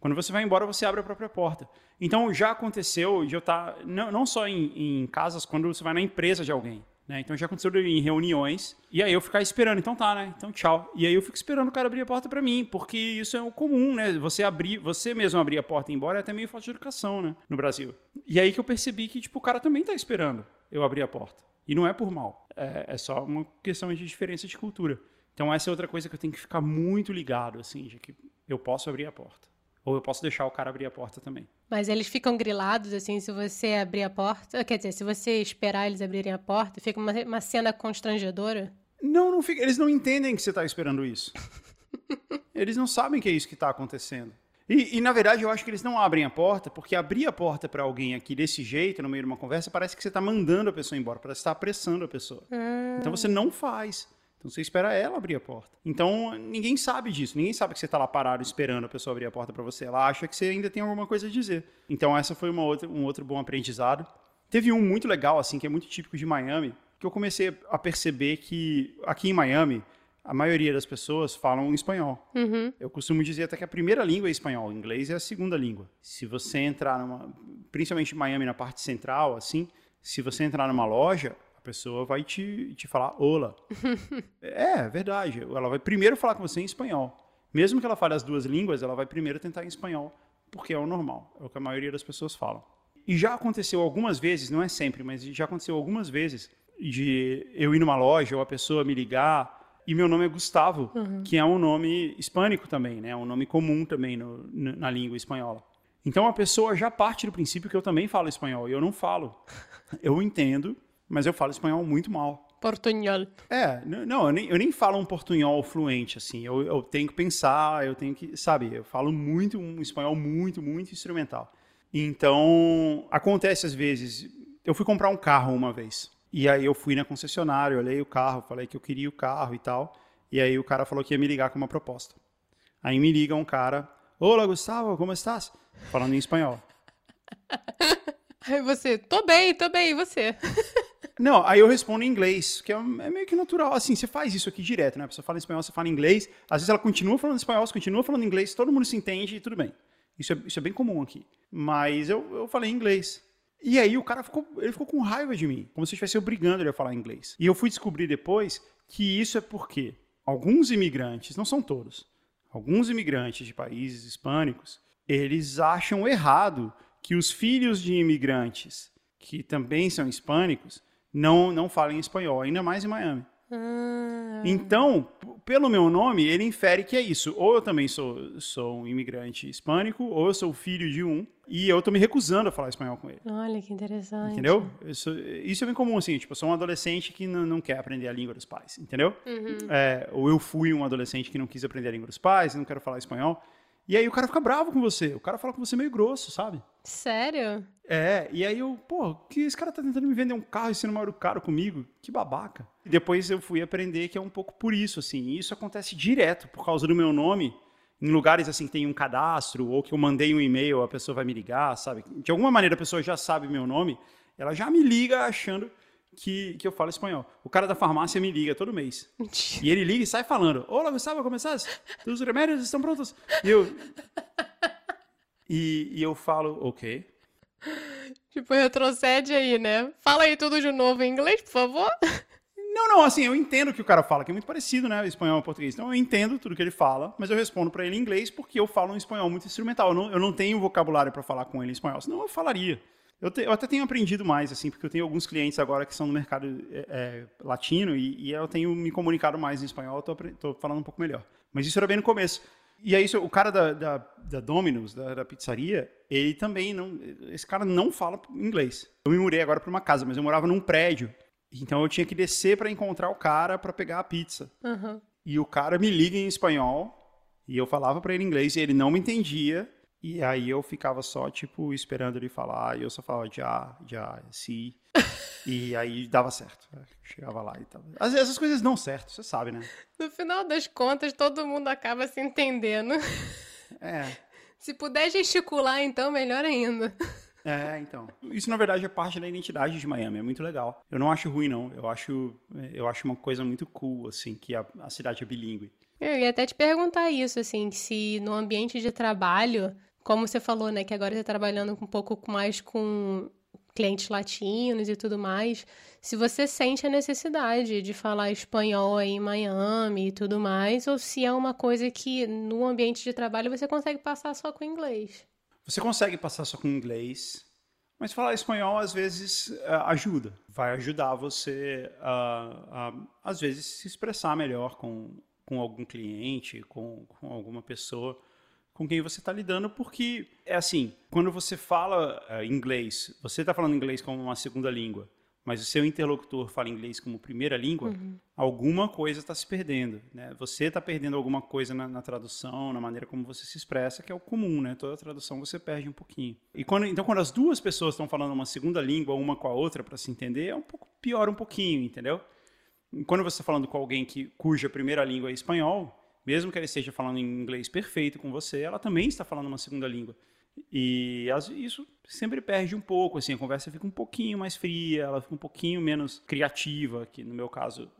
Quando você vai embora, você abre a própria porta. Então, já aconteceu de eu estar, tá, não, não só em, em casas, quando você vai na empresa de alguém. Né? Então já aconteceu em reuniões. E aí eu ficar esperando, então tá, né? Então tchau. E aí eu fico esperando o cara abrir a porta para mim, porque isso é o comum, né? Você abrir, você mesmo abrir a porta e ir embora é até meio falta de educação, né? No Brasil. E aí que eu percebi que, tipo, o cara também tá esperando eu abrir a porta. E não é por mal. É, é só uma questão de diferença de cultura. Então essa é outra coisa que eu tenho que ficar muito ligado, assim, de que eu posso abrir a porta. Ou eu posso deixar o cara abrir a porta também. Mas eles ficam grilados, assim, se você abrir a porta. Quer dizer, se você esperar eles abrirem a porta, fica uma, uma cena constrangedora? Não, não fica. Eles não entendem que você está esperando isso. eles não sabem que é isso que está acontecendo. E, e, na verdade, eu acho que eles não abrem a porta, porque abrir a porta para alguém aqui desse jeito, no meio de uma conversa, parece que você está mandando a pessoa embora, parece que está apressando a pessoa. Hum. Então você não faz. Então você espera ela abrir a porta. Então ninguém sabe disso, ninguém sabe que você está lá parado esperando a pessoa abrir a porta para você. Ela acha que você ainda tem alguma coisa a dizer. Então essa foi uma outra, um outro bom aprendizado. Teve um muito legal, assim, que é muito típico de Miami, que eu comecei a perceber que aqui em Miami a maioria das pessoas falam espanhol. Uhum. Eu costumo dizer até que a primeira língua é espanhol, o inglês é a segunda língua. Se você entrar numa, principalmente em Miami na parte central, assim, se você entrar numa loja, pessoa vai te, te falar olá. é, é, verdade. Ela vai primeiro falar com você em espanhol. Mesmo que ela fale as duas línguas, ela vai primeiro tentar em espanhol, porque é o normal, é o que a maioria das pessoas falam. E já aconteceu algumas vezes, não é sempre, mas já aconteceu algumas vezes de eu ir numa loja ou a pessoa me ligar e meu nome é Gustavo, uhum. que é um nome hispânico também, né? É um nome comum também no, na língua espanhola. Então a pessoa já parte do princípio que eu também falo espanhol e eu não falo. Eu entendo, mas eu falo espanhol muito mal. Portunhol. É, não, eu nem, eu nem falo um portunhol fluente, assim. Eu, eu tenho que pensar, eu tenho que, sabe, eu falo muito, um espanhol muito, muito instrumental. Então, acontece às vezes. Eu fui comprar um carro uma vez. E aí eu fui na concessionária, olhei o carro, falei que eu queria o carro e tal. E aí o cara falou que ia me ligar com uma proposta. Aí me liga um cara, Olá, Gustavo, como estás? Falando em espanhol. Aí você, tô bem, tô bem, e você? Não, aí eu respondo em inglês, que é, é, meio que natural. Assim, você faz isso aqui direto, né? A pessoa fala em espanhol, você fala em inglês. Às vezes ela continua falando espanhol, você continua falando inglês, todo mundo se entende e tudo bem. Isso é, isso é bem comum aqui. Mas eu, eu falei em inglês. E aí o cara ficou, ele ficou com raiva de mim, como se eu estivesse obrigando ele a falar inglês. E eu fui descobrir depois que isso é porque alguns imigrantes, não são todos, alguns imigrantes de países hispânicos, eles acham errado que os filhos de imigrantes que também são hispânicos não, não falam espanhol, ainda mais em Miami. Ah. Então, pelo meu nome, ele infere que é isso. Ou eu também sou, sou um imigrante hispânico, ou eu sou filho de um, e eu tô me recusando a falar espanhol com ele. Olha, que interessante. Entendeu? Isso, isso é bem comum, assim. Tipo, eu sou um adolescente que não, não quer aprender a língua dos pais, entendeu? Uhum. É, ou eu fui um adolescente que não quis aprender a língua dos pais, não quero falar espanhol. E aí o cara fica bravo com você. O cara fala com você meio grosso, sabe? Sério? É, e aí eu, pô, que esse cara tá tentando me vender um carro e sendo maior caro comigo? Que babaca. E depois eu fui aprender que é um pouco por isso, assim. E isso acontece direto por causa do meu nome. Em lugares assim que tem um cadastro, ou que eu mandei um e-mail, a pessoa vai me ligar, sabe? De alguma maneira a pessoa já sabe meu nome, ela já me liga achando que, que eu falo espanhol. O cara da farmácia me liga todo mês. E ele liga e sai falando: Olá, Gustavo, como estás? Os remédios estão prontos. E eu, e, e eu falo: Ok. Tipo, retrocede aí, né? Fala aí tudo de novo em inglês, por favor. Não, não, assim, eu entendo o que o cara fala, que é muito parecido, né, espanhol e português. Então eu entendo tudo que ele fala, mas eu respondo para ele em inglês porque eu falo um espanhol muito instrumental. Eu não, eu não tenho vocabulário para falar com ele em espanhol, senão eu falaria. Eu, te, eu, até tenho aprendido mais, assim, porque eu tenho alguns clientes agora que são no mercado é, é, latino e, e, eu tenho me comunicado mais em espanhol, estou falando um pouco melhor. Mas isso era bem no começo. E aí, o cara da, da, da Domino's, da, da, pizzaria, ele também não. Esse cara não fala inglês. Eu me mudei agora para uma casa, mas eu morava num prédio. Então eu tinha que descer para encontrar o cara para pegar a pizza. Uhum. E o cara me liga em espanhol e eu falava para ele inglês e ele não me entendia. E aí eu ficava só, tipo, esperando ele falar, e eu só falava já, já, sim. e aí dava certo. Chegava lá e tal. Às vezes as coisas dão certo, você sabe, né? No final das contas, todo mundo acaba se entendendo. É. Se puder gesticular, então, melhor ainda. É, então. Isso, na verdade, é parte da identidade de Miami. É muito legal. Eu não acho ruim, não. Eu acho, eu acho uma coisa muito cool, assim, que a, a cidade é bilíngue. Eu ia até te perguntar isso, assim, se no ambiente de trabalho como você falou, né, que agora você está trabalhando um pouco mais com clientes latinos e tudo mais, se você sente a necessidade de falar espanhol aí em Miami e tudo mais, ou se é uma coisa que no ambiente de trabalho você consegue passar só com inglês. Você consegue passar só com inglês, mas falar espanhol às vezes uh, ajuda. Vai ajudar você a, às vezes, se expressar melhor com, com algum cliente, com, com alguma pessoa com quem você está lidando, porque é assim, quando você fala uh, inglês, você está falando inglês como uma segunda língua, mas o seu interlocutor fala inglês como primeira língua, uhum. alguma coisa está se perdendo, né? Você está perdendo alguma coisa na, na, tradução, na maneira como você se expressa, que é o comum, né? Toda tradução você perde um pouquinho. E quando, então, quando as duas pessoas estão falando uma segunda língua, uma com a outra, para se entender, é um pouco pior um pouquinho, entendeu? E quando você está falando com alguém que, cuja primeira língua é espanhol, mesmo que ela esteja falando em inglês perfeito com você, ela também está falando uma segunda língua. E isso sempre perde um pouco, assim, a conversa fica um pouquinho mais fria, ela fica um pouquinho menos criativa, que no meu caso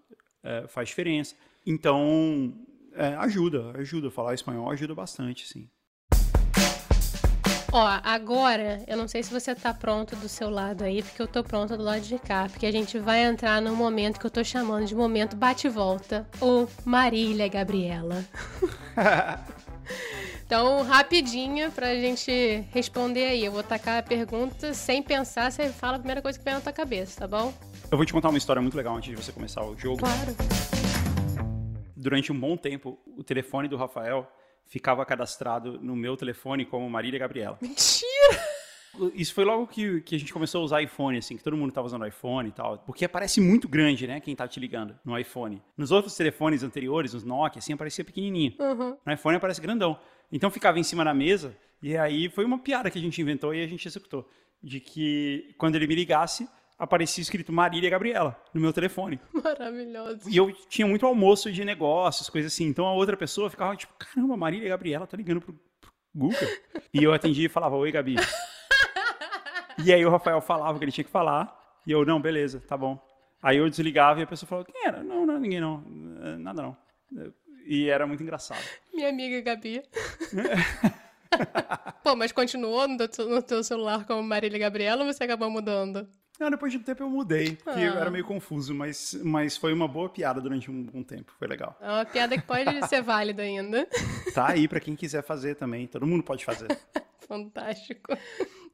é, faz diferença. Então, é, ajuda, ajuda. Falar espanhol ajuda bastante, sim. Ó, agora, eu não sei se você tá pronto do seu lado aí, porque eu tô pronta do lado de cá, porque a gente vai entrar num momento que eu tô chamando de momento bate-volta, ou Marília Gabriela. Então, rapidinho pra gente responder aí. Eu vou tacar a pergunta sem pensar, você fala a primeira coisa que vem na tua cabeça, tá bom? Eu vou te contar uma história muito legal antes de você começar o jogo. Claro. Durante um bom tempo, o telefone do Rafael ficava cadastrado no meu telefone como Marília Gabriela. Mentira! Isso foi logo que, que a gente começou a usar iPhone, assim, que todo mundo tava usando iPhone e tal. Porque aparece muito grande, né, quem tá te ligando no iPhone. Nos outros telefones anteriores, nos Nokia, assim, aparecia pequenininho. Uhum. No iPhone aparece grandão. Então ficava em cima da mesa, e aí foi uma piada que a gente inventou e a gente executou. De que quando ele me ligasse, aparecia escrito Marília Gabriela no meu telefone. Maravilhoso. E eu tinha muito almoço de negócios, coisas assim. Então a outra pessoa ficava tipo, caramba, Marília Gabriela tá ligando pro, pro Google. e eu atendia e falava, oi, Gabi. e aí o Rafael falava o que ele tinha que falar. E eu, não, beleza, tá bom. Aí eu desligava e a pessoa falava, quem era? Não, não, ninguém não. Nada não. E era muito engraçado. Minha amiga Gabi. Pô, mas continuou no teu, no teu celular como Marília Gabriela ou você acabou mudando? Não, depois de um tempo eu mudei, porque ah. eu era meio confuso, mas, mas foi uma boa piada durante um, um tempo, foi legal. É uma piada que pode ser válida ainda. Tá aí para quem quiser fazer também, todo mundo pode fazer. Fantástico.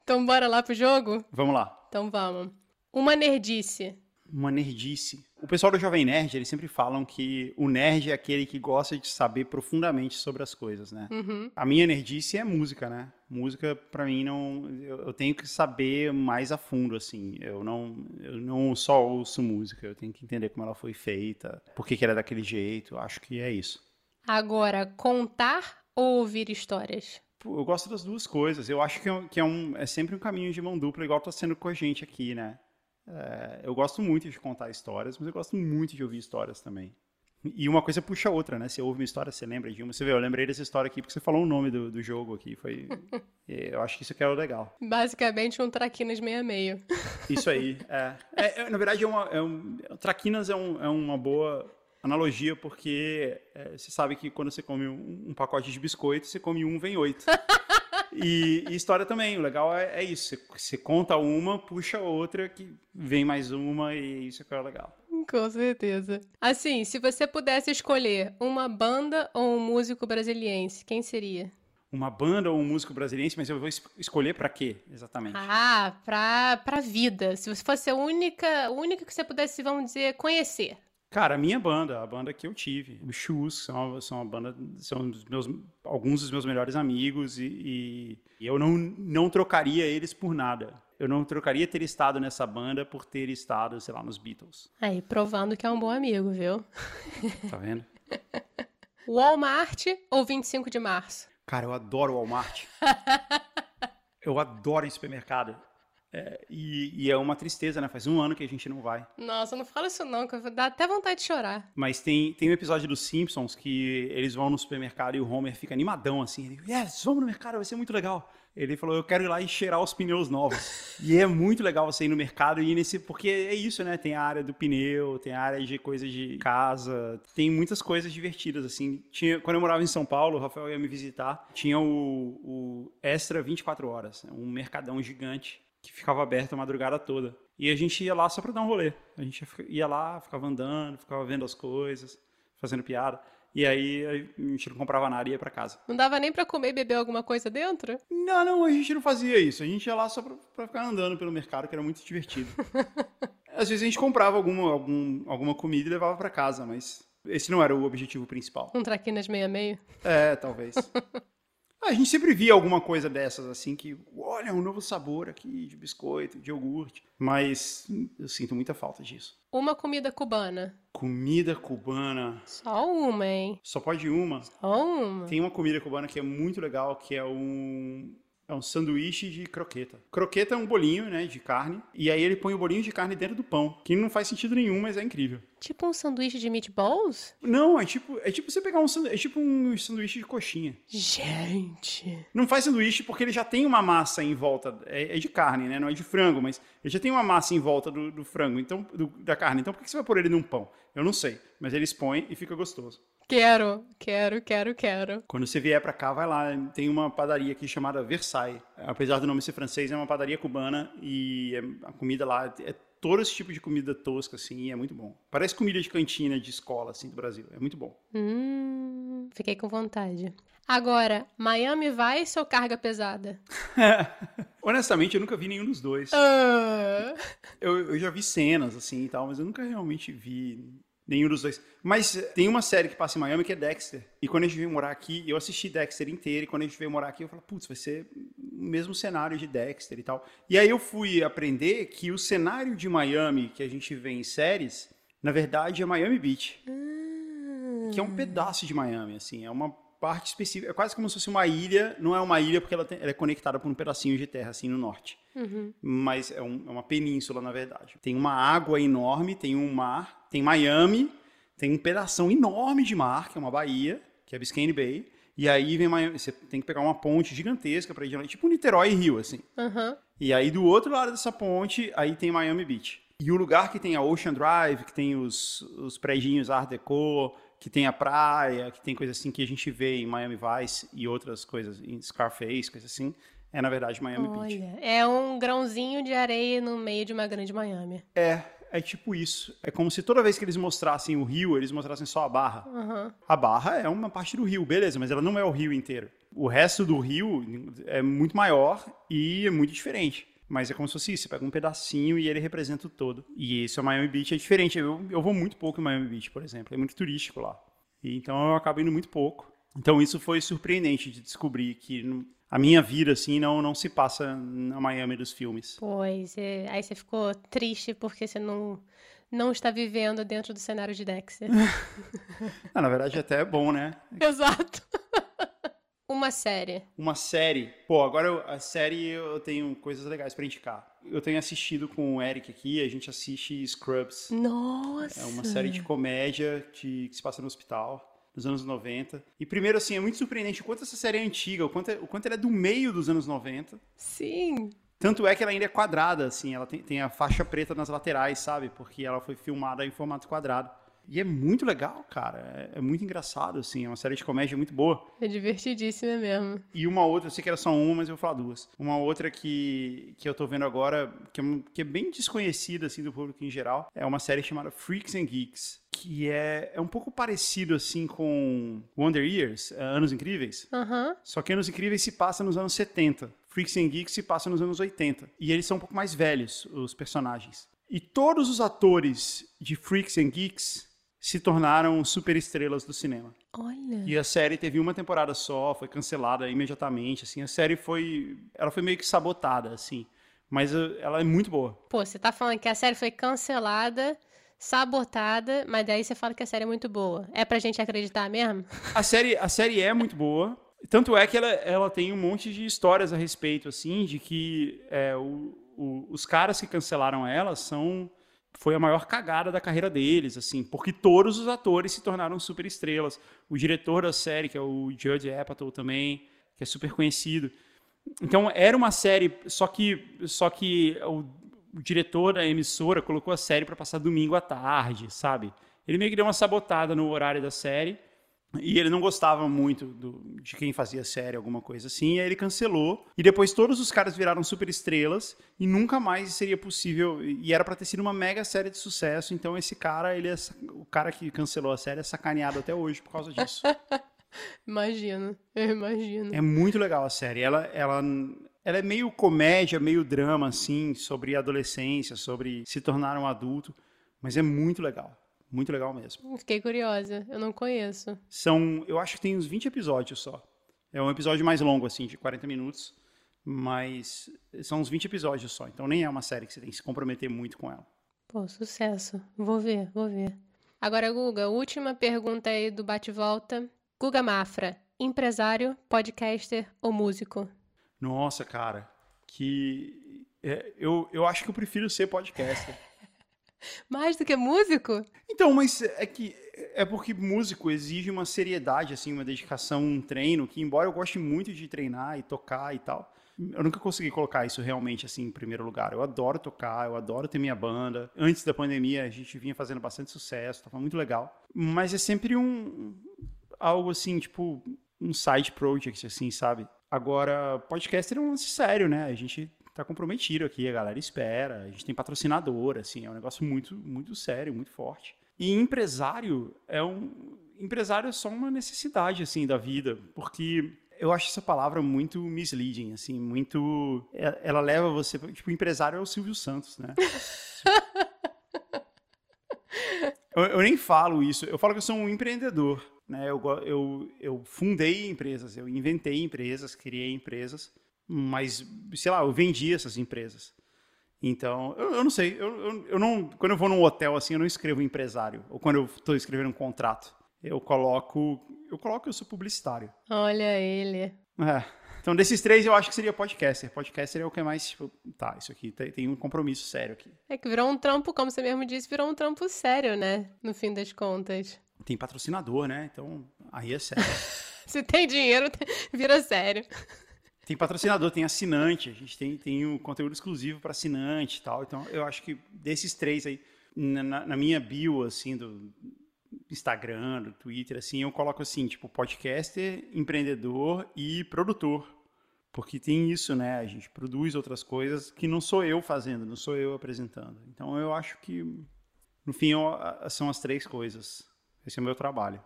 Então bora lá pro jogo? Vamos lá. Então vamos. Uma nerdice uma nerdice. O pessoal do Jovem Nerd, eles sempre falam que o nerd é aquele que gosta de saber profundamente sobre as coisas, né? Uhum. A minha nerdice é música, né? Música, para mim, não... Eu, eu, tenho que saber mais a fundo, assim. Eu não, eu não só ouço música, eu tenho que entender como ela foi feita, por que, que ela é daquele jeito. Acho que é isso. Agora, contar ou ouvir histórias? Eu gosto das duas coisas. Eu acho que é, que é, um, é sempre um caminho de mão dupla, igual tá sendo com a gente aqui, né? É, eu gosto muito de contar histórias, mas eu gosto muito de ouvir histórias também. E uma coisa puxa a outra, né? Você ouve uma história, você lembra de uma. Você vê, eu lembrei dessa história aqui porque você falou o nome do, do jogo aqui. Foi, eu acho que isso que é o legal. Basicamente um Traquinas meia meio. Isso aí, é. é, é na verdade, é uma, é um, Traquinas é, um, é uma boa analogia porque é, você sabe que quando você come um, um pacote de biscoito, você come um, vem oito. E, e história também, o legal é, é isso. Você, você conta uma, puxa outra, que vem mais uma, e isso é que é legal. Com certeza. Assim, se você pudesse escolher uma banda ou um músico brasiliense, quem seria? Uma banda ou um músico brasileiro, mas eu vou es- escolher pra quê, exatamente? Ah, pra, pra vida. Se você fosse a única, a única que você pudesse, vamos dizer, conhecer. Cara, a minha banda, a banda que eu tive, os Shoes, são, são uma banda, são dos meus, alguns dos meus melhores amigos e, e- eu não, não trocaria eles por nada. Eu não trocaria ter estado nessa banda por ter estado, sei lá, nos Beatles. Aí, provando que é um bom amigo, viu? Tá vendo? Walmart ou 25 de março? Cara, eu adoro Walmart. eu adoro em supermercado. É, e, e é uma tristeza, né? Faz um ano que a gente não vai. Nossa, não fala isso não, que dá até vontade de chorar. Mas tem, tem um episódio dos Simpsons que eles vão no supermercado e o Homer fica animadão assim. Ele, yes, vamos no mercado, vai ser muito legal. Ele falou, eu quero ir lá e cheirar os pneus novos. e é muito legal você ir no mercado e ir nesse. Porque é isso, né? Tem a área do pneu, tem a área de coisas de casa, tem muitas coisas divertidas, assim. Tinha, quando eu morava em São Paulo, o Rafael ia me visitar, tinha o, o Extra 24 Horas, um mercadão gigante que ficava aberto a madrugada toda. E a gente ia lá só pra dar um rolê. A gente ia lá, ficava andando, ficava vendo as coisas, fazendo piada. E aí a gente não comprava nada e ia pra casa. Não dava nem pra comer e beber alguma coisa dentro? Não, não, a gente não fazia isso. A gente ia lá só pra, pra ficar andando pelo mercado, que era muito divertido. Às vezes a gente comprava alguma, algum, alguma comida e levava pra casa, mas esse não era o objetivo principal. Um traquinas meia-meio? É, talvez. A gente sempre via alguma coisa dessas, assim, que, olha, um novo sabor aqui de biscoito, de iogurte. Mas eu sinto muita falta disso. Uma comida cubana? Comida cubana. Só uma, hein? Só pode uma. Só uma. Tem uma comida cubana que é muito legal, que é um. É um sanduíche de croqueta. Croqueta é um bolinho, né, de carne. E aí ele põe o bolinho de carne dentro do pão. Que não faz sentido nenhum, mas é incrível. Tipo um sanduíche de meatballs? Não, é tipo, é tipo você pegar um sanduíche, é tipo um sanduíche de coxinha. Gente. Não faz sanduíche porque ele já tem uma massa em volta. É, é de carne, né? Não é de frango, mas ele já tem uma massa em volta do, do frango, então do- da carne. Então por que você vai pôr ele num pão? Eu não sei. Mas eles põem e fica gostoso. Quero, quero, quero, quero. Quando você vier pra cá, vai lá. Tem uma padaria aqui chamada Versailles. Apesar do nome ser francês, é uma padaria cubana e é- a comida lá é todo esse tipo de comida tosca, assim, e é muito bom. Parece comida de cantina de escola, assim, do Brasil. É muito bom. Hum, fiquei com vontade. Agora, Miami Vice ou carga pesada? Honestamente, eu nunca vi nenhum dos dois. Ah. Eu, eu já vi cenas, assim, e tal, mas eu nunca realmente vi nenhum dos dois. Mas eh, tem uma série que passa em Miami que é Dexter. E quando a gente veio morar aqui, eu assisti Dexter inteiro, e quando a gente veio morar aqui, eu falei, putz, vai ser o mesmo cenário de Dexter e tal. E aí eu fui aprender que o cenário de Miami que a gente vê em séries, na verdade, é Miami Beach. Que é um pedaço de Miami, assim, é uma parte específica, é quase como se fosse uma ilha, não é uma ilha porque ela, tem- ela é conectada por um pedacinho de terra, assim, no norte mas é, um- é uma península, na verdade. Tem uma água enorme, tem um mar, tem Miami, tem um pedação enorme de mar, que é uma baía, que é Biscayne Bay, e aí vem Miami, você tem que pegar uma ponte gigantesca para ir de lá, tipo Niterói e Rio, assim. Aham. E aí do outro lado dessa ponte, aí tem Miami Beach. E o lugar que tem a Ocean Drive, que tem os, os prédios Art Deco, que tem a praia, que tem coisa assim que a gente vê em Miami Vice e outras coisas, em Scarface, coisa assim, é na verdade Miami Beach. Olha, é um grãozinho de areia no meio de uma grande Miami. É, é tipo isso. É como se toda vez que eles mostrassem o rio, eles mostrassem só a barra. Aham. A barra é uma parte do rio, beleza, mas ela não é o rio inteiro. O resto do rio é muito maior e é muito diferente. Mas é como se fosse isso, você pega um pedacinho e ele representa o todo. E isso é Miami Beach, é diferente. Eu, eu vou muito pouco em Miami Beach, por exemplo. É muito turístico lá. E então eu acabo indo muito pouco. Então isso foi surpreendente de descobrir que a minha vida, assim, não, não se passa na Miami dos filmes. Pois, é. aí você ficou triste porque você não, não está vivendo dentro do cenário de Dexter. Ah, na verdade até é bom, né? Exato. Uma série. Uma série. Pô, agora eu- a série eu tenho coisas legais pra indicar. Eu tenho assistido com o Eric aqui, a gente assiste Scrubs. Nossa. É uma série de comédia de- que se passa no hospital, nos anos 90. E primeiro, assim, é muito surpreendente o quanto essa série é antiga, o quanto, é- o quanto ela é do meio dos anos 90. Sim. Tanto é que ela ainda é quadrada, assim, ela tem, tem a faixa preta nas laterais, sabe? Porque ela foi filmada em formato quadrado. E é muito legal, cara. É, é, muito engraçado, assim. É uma série de comédia muito boa. É divertidíssima mesmo. E uma outra, eu sei que era só uma, mas eu vou falar duas. Uma outra que, que eu tô vendo agora, que é, que é bem desconhecida, assim, do público em geral, é uma série chamada Freaks and Geeks que é, é um pouco parecido assim com Wonder Years, é, Anos Incríveis. Uhum. Só que Anos Incríveis se passa nos anos 70. Freaks and Geeks se passa nos anos 80. E eles são um pouco mais velhos, os personagens. E todos os atores de Freaks and Geeks se tornaram superestrelas do cinema. Olha. E a série teve uma temporada só, foi cancelada imediatamente, assim, a série foi, ela foi meio que sabotada, assim, mas uh, ela é muito boa. Pô, você tá falando que a série foi cancelada, sabotada, mas daí você fala que a série é muito boa. É pra gente acreditar mesmo? A série, a série é muito boa, tanto é que ela, ela tem um monte de histórias a respeito, assim, de que é, o, o, os caras que cancelaram ela são foi a maior cagada da carreira deles, assim, porque todos os atores se tornaram super estrelas. O diretor da série, que é o Judge Apatow também, que é super conhecido. Então era uma série, só que só que o, o diretor da emissora colocou a série para passar domingo à tarde, sabe? Ele meio que deu uma sabotada no horário da série e ele não gostava muito do, de quem fazia série, alguma coisa assim, e aí ele cancelou. E depois todos os caras viraram super estrelas e nunca mais seria possível. E era para ter sido uma mega série de sucesso. Então esse cara, ele é, o cara que cancelou a série é sacaneado até hoje por causa disso. imagino, eu imagino. É muito legal a série. Ela, ela, ela é meio comédia, meio drama, assim, sobre adolescência, sobre se tornar um adulto. Mas é muito legal. Muito legal mesmo. Fiquei curiosa, eu não conheço. São, eu acho que tem uns 20 episódios só. É um episódio mais longo, assim, de 40 minutos. Mas são uns 20 episódios só. Então nem é uma série que você tem que se comprometer muito com ela. Pô, sucesso. Vou ver, vou ver. Agora, Guga, última pergunta aí do bate-volta. Guga Mafra, empresário, podcaster ou músico? Nossa, cara, que. É, eu, eu acho que eu prefiro ser podcaster. Mais do que músico? Então, mas é que é porque músico exige uma seriedade, assim, uma dedicação, um treino, que embora eu goste muito de treinar e tocar e tal, eu nunca consegui colocar isso realmente assim em primeiro lugar. Eu adoro tocar, eu adoro ter minha banda. Antes da pandemia a gente vinha fazendo bastante sucesso, tava muito legal. Mas é sempre um algo assim, tipo um side project assim, sabe? Agora, podcast é um lance sério, né? A gente tá comprometido aqui, a galera espera, a gente tem patrocinador, assim, é um negócio muito, muito sério, muito forte. E empresário é um empresário é só uma necessidade assim da vida, porque eu acho essa palavra muito misleading, assim, muito é, ela leva você, tipo, empresário é o Silvio Santos, né? eu, eu, nem falo isso, eu falo que eu sou um empreendedor, né? Eu, eu, eu fundei empresas, eu inventei empresas, criei empresas mas, sei lá, eu vendi essas empresas. Então, eu, eu não sei, eu, eu, eu, não, quando eu vou num hotel assim, eu não escrevo empresário, ou quando eu estou escrevendo um contrato, eu coloco, eu coloco eu sou publicitário. Olha ele. É. Então, desses três, eu acho que seria podcaster. Podcaster é o que é mais, tipo, tá, isso aqui tem, tem um compromisso sério aqui. É que virou um trampo, como você mesmo disse, virou um trampo sério, né? No fim das contas. Tem patrocinador, né? Então, aí é sério. Se tem dinheiro, vira sério. Tem patrocinador, tem assinante, a gente tem, tem o um conteúdo exclusivo para assinante e tal. Então, eu acho que desses três aí, na, na, minha bio, assim, do Instagram, do Twitter, assim, eu coloco assim, tipo, podcaster, empreendedor e produtor. Porque tem isso, né? A gente produz outras coisas que não sou eu fazendo, não sou eu apresentando. Então, eu acho que, no fim, eu, são as três coisas. Esse é o meu trabalho.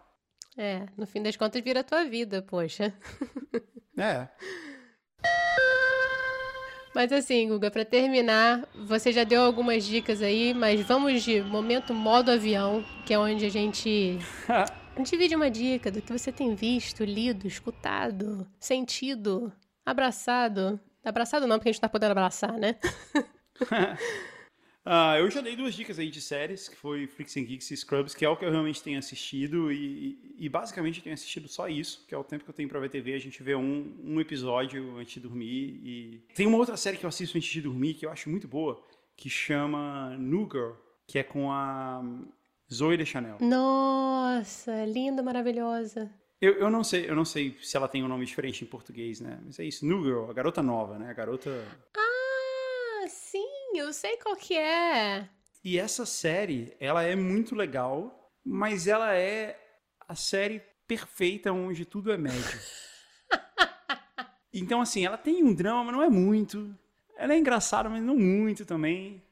É, no fim das contas, vira a tua vida, poxa. É. Mas assim, Guga, para terminar, você já deu algumas dicas aí, mas vamos de momento modo avião, que é onde a gente divide uma dica do que você tem visto, lido, escutado, sentido, abraçado. Abraçado não, porque a gente tá podendo abraçar, né? Uh, eu já dei duas dicas aí de séries, que foi Freaks and Geeks e Scrubs, que é o que eu realmente tenho assistido, e, e, basicamente eu tenho assistido só isso, que é o tempo que eu tenho pra ver TV, a gente vê um, um episódio antes de dormir, e... Tem uma outra série que eu assisto antes de dormir, que eu acho muito boa, que chama New Girl, que é com a Zoe Chanel. Nossa, linda, maravilhosa. Eu, eu não sei, eu não sei se ela tem um nome diferente em português, né? Mas é isso, New Girl, a garota nova, né? A garota... Ah! Eu sei qual que é. E essa série, ela é muito legal, mas ela é a série perfeita onde tudo é médio. Então, assim, ela tem um drama, mas não é muito. Ela é engraçada, mas não muito também.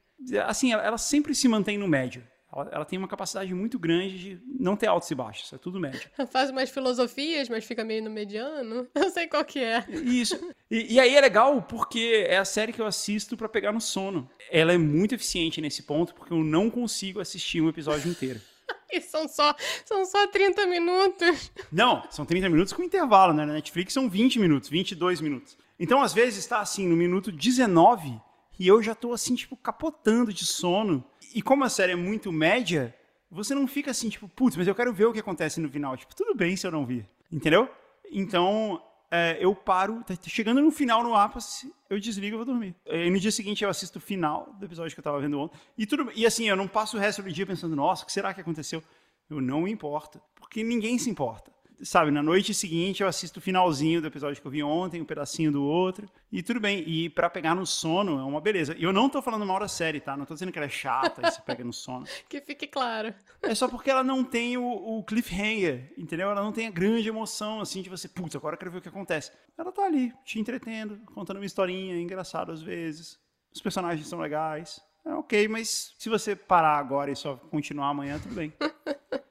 Assim, ela, ela sempre se mantém no médio. Ela, ela, tem uma capacidade muito grande de não ter altos e baixos, é tudo médio. Faz umas filosofias, mas fica meio no mediano. Eu sei qual que é. Isso. E, e aí é legal porque é a série que eu assisto para pegar no sono. Ela é muito eficiente nesse ponto porque eu não consigo assistir um episódio inteiro. E são só, são só 30 minutos. Não, são 30 minutos com intervalo, né? Na Netflix são 20 minutos, 22 minutos. Então, às vezes, está assim, no minuto 19 e eu já tô assim, tipo, capotando de sono. E como a série é muito média, você não fica assim, tipo, putz, mas eu quero ver o que acontece no final. Tipo, tudo bem se eu não vir. Entendeu? Então, é, eu paro, tá chegando no final no ápice, eu desligo e vou dormir. E no dia seguinte eu assisto o final do episódio que eu tava vendo ontem. E, tudo, e assim, eu não passo o resto do dia pensando, nossa, o que será que aconteceu? Eu não me importo, porque ninguém se importa sabe, na noite seguinte eu assisto o finalzinho do episódio que eu vi ontem, um pedacinho do outro, e tudo bem. E para pegar no sono é uma beleza. E eu não tô falando mal da série, tá? Não tô dizendo que ela é chata e você pega no sono. Que fique claro. É só porque ela não tem o, o, cliffhanger, entendeu? Ela não tem a grande emoção, assim, de você, putz, agora eu quero ver o que acontece. Ela tá ali, te entretendo, contando uma historinha, engraçada às vezes. Os personagens são legais. É ok, mas se você parar agora e só continuar amanhã, tudo bem.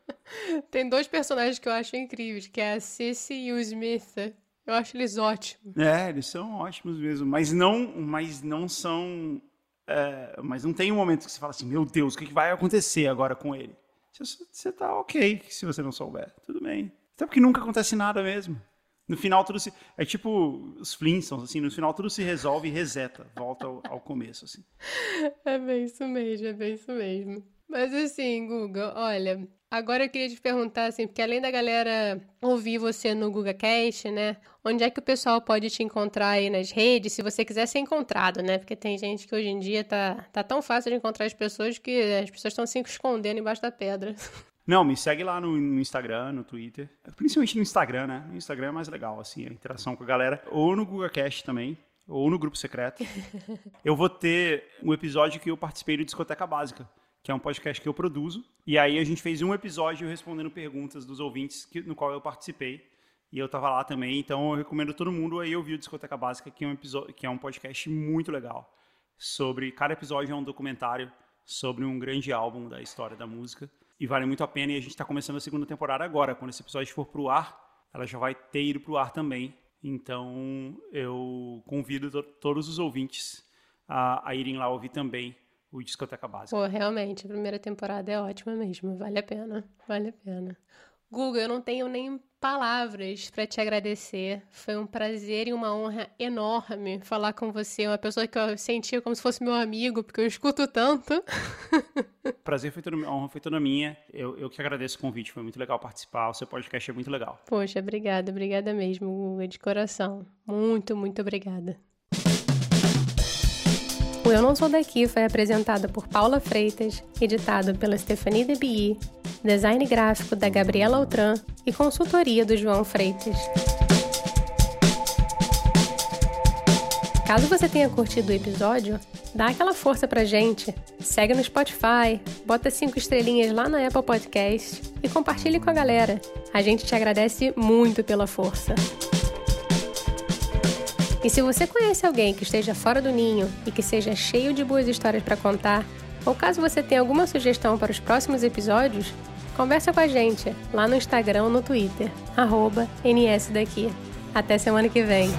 Tem dois personagens que eu acho incríveis, que é a e o Smith. Eu acho eles ótimos. É, eles são ótimos mesmo, mas não, mas não são, é, mas não tem um momento que você fala assim, meu Deus, o que vai acontecer agora com ele? Você, você tá ok se você não souber, tudo bem. Até porque nunca acontece nada mesmo. No final tudo se. É tipo os Flintstones, assim, no final tudo se resolve e reseta, volta ao, ao começo, assim. É bem isso mesmo, é bem isso mesmo. Mas assim, Guga, olha, Agora eu queria te perguntar, assim, porque além da galera ouvir você no GugaCast, né? Onde é que o pessoal pode te encontrar aí nas redes, se você quiser ser encontrado, né? Porque tem gente que hoje em dia tá, tá tão fácil de encontrar as pessoas que as pessoas estão se escondendo embaixo da pedra. Não, me segue lá no, no, Instagram, no Twitter. Principalmente no Instagram, né? No Instagram é mais legal, assim, a interação com a galera. Ou no GugaCast também, ou no grupo secreto. eu vou ter um episódio que eu participei do Discoteca Básica que é um podcast que eu produzo. E aí a gente fez um episódio respondendo perguntas dos ouvintes que, no qual eu participei. E eu estava lá também, então eu recomendo todo mundo aí ouvir o Discoteca Básica, que é um, episódio, que é um podcast muito legal. Sobre cada episódio é um documentário sobre um grande álbum da história da música. E vale muito a pena. E a gente está começando a segunda temporada agora. Quando esse episódio for para o ar, ela já vai ter ido para o ar também. Então eu convido to todos os ouvintes a, a irem lá ouvir também o Discoteca Básica. Pô, realmente, a primeira temporada é ótima mesmo, vale a pena, vale a pena. Google, eu não tenho nem palavras para te agradecer. Foi um prazer e uma honra enorme falar com você, uma pessoa que eu sentia como se fosse meu amigo, porque eu escuto tanto. Prazer foi toda, a honra foi toda minha. Eu, eu que agradeço o convite, foi muito legal participar. O seu podcast é muito legal. Poxa, obrigada, obrigada mesmo, Google, de coração. Muito, muito obrigada. Eu Não Sou Daqui foi apresentado por Paula Freitas, editado pela Stephanie Debi, design gráfico da Gabriela Altran e consultoria do João Freitas. Caso você tenha curtido o episódio, dá aquela força pra gente. Segue no Spotify, bota cinco estrelinhas lá na Apple Podcast e compartilhe com a galera. A gente te agradece muito pela força. E se você conhece alguém que esteja fora do ninho e que seja cheio de boas histórias para contar, ou caso você tenha alguma sugestão para os próximos episódios, conversa com a gente lá no Instagram ou no Twitter, arroba NSDaqui. Até semana que vem!